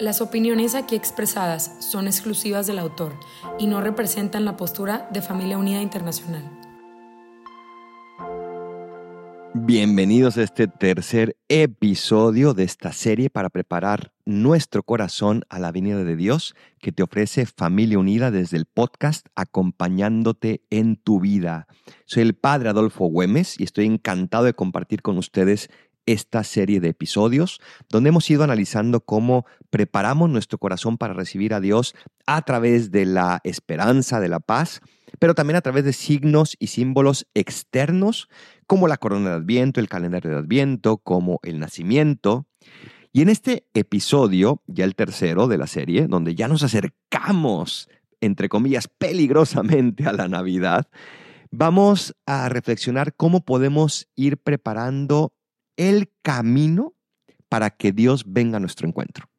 Las opiniones aquí expresadas son exclusivas del autor y no representan la postura de Familia Unida Internacional. Bienvenidos a este tercer episodio de esta serie para preparar nuestro corazón a la venida de Dios que te ofrece Familia Unida desde el podcast acompañándote en tu vida. Soy el padre Adolfo Güemes y estoy encantado de compartir con ustedes esta serie de episodios donde hemos ido analizando cómo preparamos nuestro corazón para recibir a Dios a través de la esperanza, de la paz, pero también a través de signos y símbolos externos como la corona de Adviento, el calendario de Adviento, como el nacimiento. Y en este episodio, ya el tercero de la serie, donde ya nos acercamos, entre comillas, peligrosamente a la Navidad, vamos a reflexionar cómo podemos ir preparando el camino para que Dios venga a nuestro encuentro.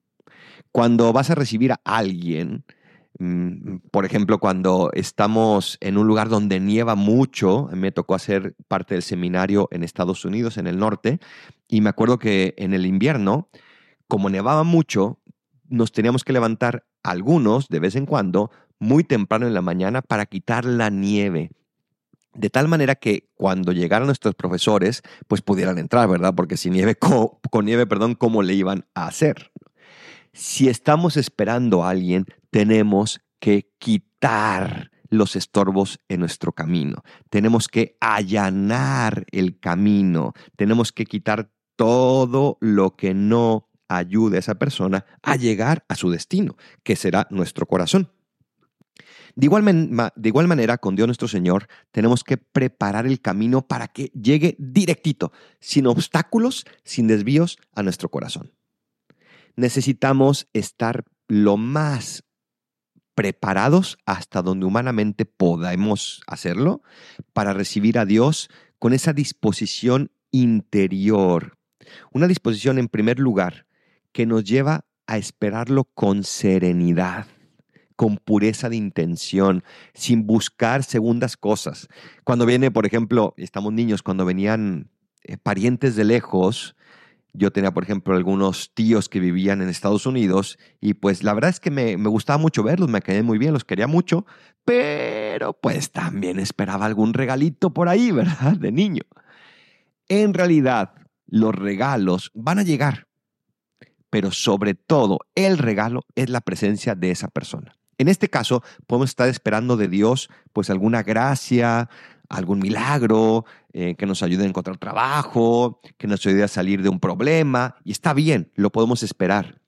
Cuando vas a recibir a alguien, mm, por ejemplo, cuando estamos en un lugar donde nieva mucho, me tocó hacer parte del seminario en Estados Unidos, en el norte, y me acuerdo que en el invierno, como nevaba mucho, nos teníamos que levantar algunos de vez en cuando, muy temprano en la mañana, para quitar la nieve de tal manera que cuando llegaran nuestros profesores, pues pudieran entrar, ¿verdad? Porque sin nieve, con, nieve, perdón, ¿cómo le iban a hacer? Si estamos esperando a alguien, tenemos que quitar los estorbos en nuestro camino. Tenemos que allanar el camino. Tenemos que quitar todo lo que no ayude a esa persona a llegar a su destino, que será nuestro corazón. De igual, de igual, manera, con Dios nuestro Señor, tenemos que preparar el camino para que llegue directito, sin obstáculos, sin desvíos a nuestro corazón. Necesitamos estar lo más preparados hasta donde humanamente podamos hacerlo para recibir a Dios con esa disposición interior. Una disposición, en primer lugar, que nos lleva a esperarlo con serenidad con pureza de intención, sin buscar segundas cosas. Cuando viene, por ejemplo, estamos niños, cuando venían eh, parientes de lejos, yo tenía, por ejemplo, algunos tíos que vivían en Estados Unidos y pues la verdad es que me, me gustaba mucho verlos, me quedé muy bien, los quería mucho, pero pues también esperaba algún regalito por ahí, ¿verdad? De niño. En realidad, los regalos van a llegar, pero sobre todo el regalo es la presencia de esa persona. En este caso, podemos estar esperando de Dios pues alguna gracia, algún milagro, eh, que nos ayude a encontrar trabajo, que nos ayude a salir de un problema, y está bien, lo podemos esperar,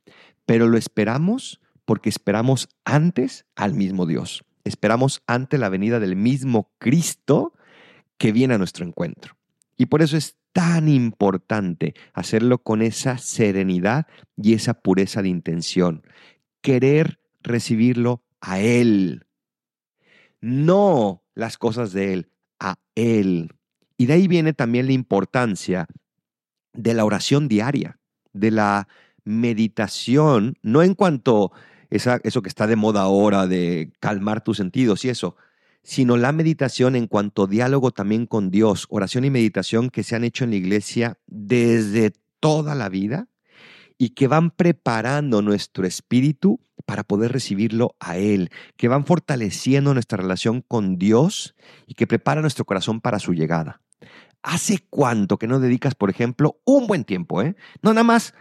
pero lo esperamos porque esperamos antes al mismo Dios, esperamos ante la venida del mismo Cristo que viene a nuestro encuentro. Y por eso es tan importante hacerlo con esa serenidad y esa pureza de intención, querer recibirlo a Él. No las cosas de Él, a Él. Y de ahí viene también la importancia de la oración diaria, de la meditación, no en cuanto esa, eso que está de moda ahora de calmar tus sentidos y eso, sino la meditación en cuanto diálogo también con Dios, oración y meditación que se han hecho en la iglesia desde toda la vida y que van preparando nuestro espíritu para poder recibirlo a Él, que van fortaleciendo nuestra relación con Dios y que preparan nuestro corazón para su llegada. ¿Hace cuánto que no dedicas, por ejemplo, un buen tiempo, eh? No nada más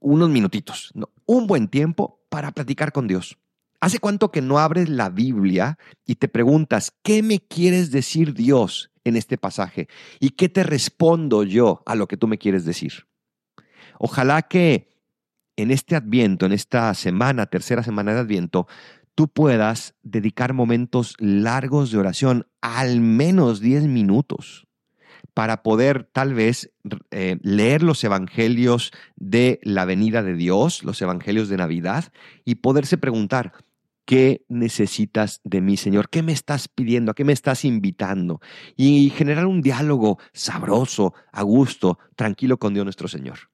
unos minutitos, no, un buen tiempo para platicar con Dios. ¿Hace cuánto que no abres la Biblia y te preguntas, ¿qué me quieres decir Dios en este pasaje? ¿Y qué te respondo yo a lo que tú me quieres decir? Ojalá que en este adviento, en esta semana, tercera semana de adviento, tú puedas dedicar momentos largos de oración, al menos 10 minutos, para poder tal vez eh, leer los evangelios de la venida de Dios, los evangelios de Navidad, y poderse preguntar, ¿Qué necesitas de mí, Señor? ¿Qué me estás pidiendo? ¿A qué me estás invitando? Y generar un diálogo sabroso, a gusto, tranquilo con Dios nuestro Señor.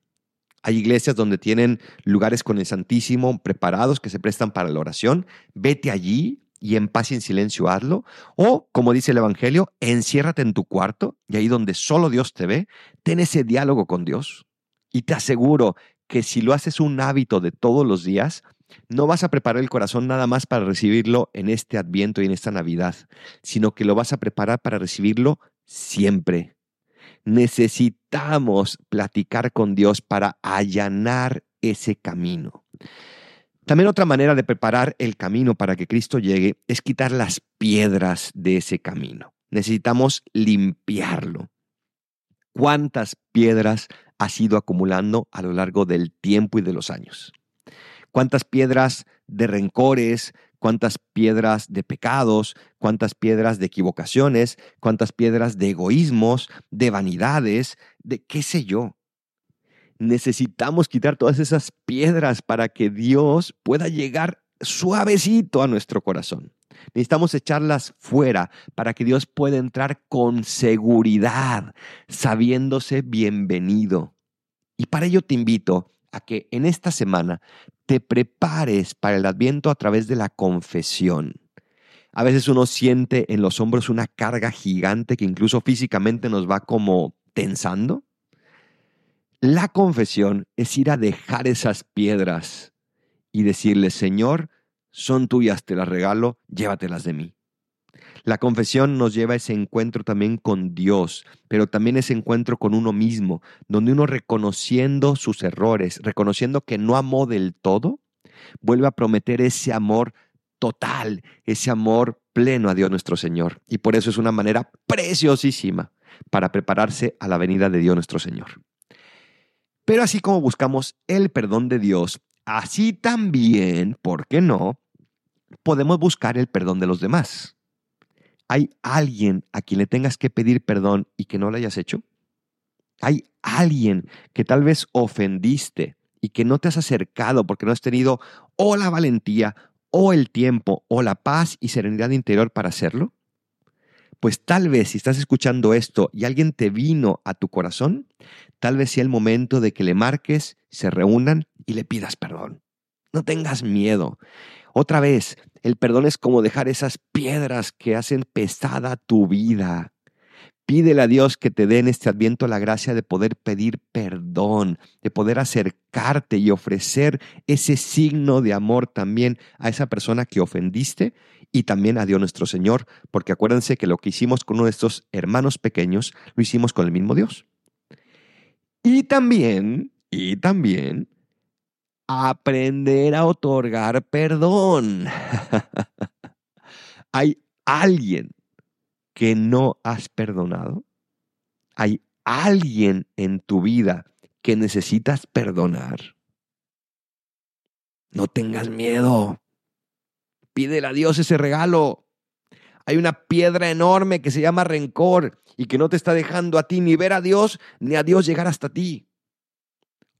Hay iglesias donde tienen lugares con el Santísimo preparados que se prestan para la oración. Vete allí y en paz y en silencio hazlo. O, como dice el Evangelio, enciérrate en tu cuarto y ahí donde solo Dios te ve, ten ese diálogo con Dios. Y te aseguro que si lo haces un hábito de todos los días, no vas a preparar el corazón nada más para recibirlo en este adviento y en esta Navidad, sino que lo vas a preparar para recibirlo siempre. Necesitamos platicar con Dios para allanar ese camino. También otra manera de preparar el camino para que Cristo llegue es quitar las piedras de ese camino. Necesitamos limpiarlo. ¿Cuántas piedras has ido acumulando a lo largo del tiempo y de los años? ¿Cuántas piedras de rencores, cuántas piedras de pecados, cuántas piedras de equivocaciones, cuántas piedras de egoísmos, de vanidades, de qué sé yo. Necesitamos quitar todas esas piedras para que Dios pueda llegar suavecito a nuestro corazón. Necesitamos echarlas fuera para que Dios pueda entrar con seguridad, sabiéndose bienvenido. Y para ello te invito a que en esta semana te prepares para el adviento a través de la confesión. A veces uno siente en los hombros una carga gigante que incluso físicamente nos va como tensando. La confesión es ir a dejar esas piedras y decirle, Señor, son tuyas, te las regalo, llévatelas de mí. La confesión nos lleva a ese encuentro también con Dios, pero también ese encuentro con uno mismo, donde uno reconociendo sus errores, reconociendo que no amó del todo, vuelve a prometer ese amor total, ese amor pleno a Dios nuestro Señor. Y por eso es una manera preciosísima para prepararse a la venida de Dios nuestro Señor. Pero así como buscamos el perdón de Dios, así también, ¿por qué no? Podemos buscar el perdón de los demás. ¿Hay alguien a quien le tengas que pedir perdón y que no lo hayas hecho? ¿Hay alguien que tal vez ofendiste y que no te has acercado porque no has tenido o la valentía o el tiempo o la paz y serenidad interior para hacerlo? Pues tal vez si estás escuchando esto y alguien te vino a tu corazón, tal vez sea el momento de que le marques, se reúnan y le pidas perdón. No tengas miedo. Otra vez, el perdón es como dejar esas piedras que hacen pesada tu vida. Pídele a Dios que te dé en este adviento la gracia de poder pedir perdón, de poder acercarte y ofrecer ese signo de amor también a esa persona que ofendiste y también a Dios nuestro Señor, porque acuérdense que lo que hicimos con estos hermanos pequeños, lo hicimos con el mismo Dios. Y también, y también, aprender a otorgar perdón. ¿Hay alguien que no has perdonado? ¿Hay alguien en tu vida que necesitas perdonar? No tengas miedo. Pídele a Dios ese regalo. Hay una piedra enorme que se llama rencor y que no te está dejando a ti ni ver a Dios ni a Dios llegar hasta ti.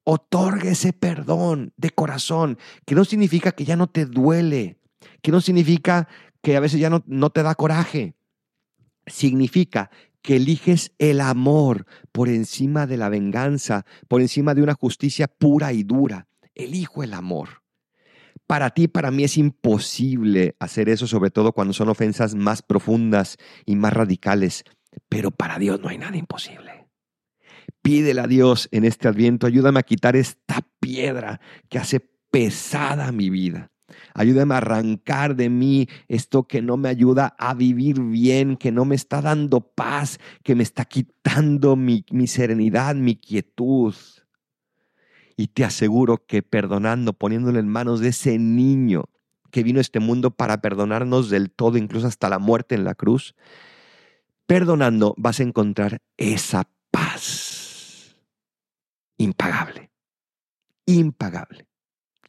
Otorga ese perdón de corazón, que no significa que ya no te duele, que no significa que a veces ya no, no te da coraje. Significa que eliges el amor por encima de la venganza, por encima de una justicia pura y dura. Elijo el amor. Para ti, para mí es imposible hacer eso, sobre todo cuando son ofensas más profundas y más radicales, pero para Dios no hay nada imposible. Pídele a Dios en este adviento, ayúdame a quitar esta piedra que hace pesada mi vida. Ayúdame a arrancar de mí esto que no me ayuda a vivir bien, que no me está dando paz, que me está quitando mi, serenidad, mi quietud. Y te aseguro que perdonando, poniéndolo en manos de ese niño que vino a este mundo para perdonarnos del todo, incluso hasta la muerte en la cruz, perdonando vas a encontrar esa paz impagable. Impagable.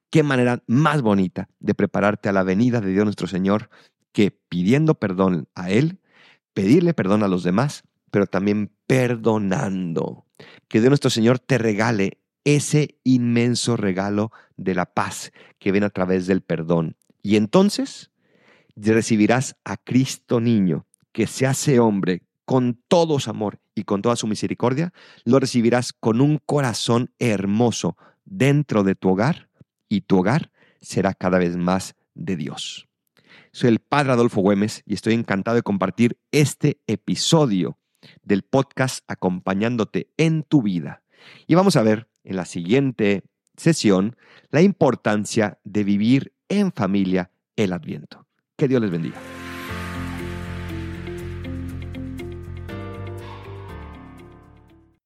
Qué manera más bonita de prepararte a la venida de Dios nuestro Señor que pidiendo perdón a Él, pedirle perdón a los demás, pero también perdonando. Que Dios nuestro Señor te regale ese inmenso regalo de la paz que viene a través del perdón Y entonces recibirás a Cristo niño, que se hace hombre con todo su amor y con toda su misericordia, lo recibirás con un corazón hermoso dentro de tu hogar y tu hogar será cada vez más de Dios. Soy el Padre Adolfo Güemes y estoy encantado de compartir este episodio del podcast acompañándote en tu vida. Y vamos a ver en la siguiente sesión la importancia de vivir en familia el Adviento. Que Dios les bendiga.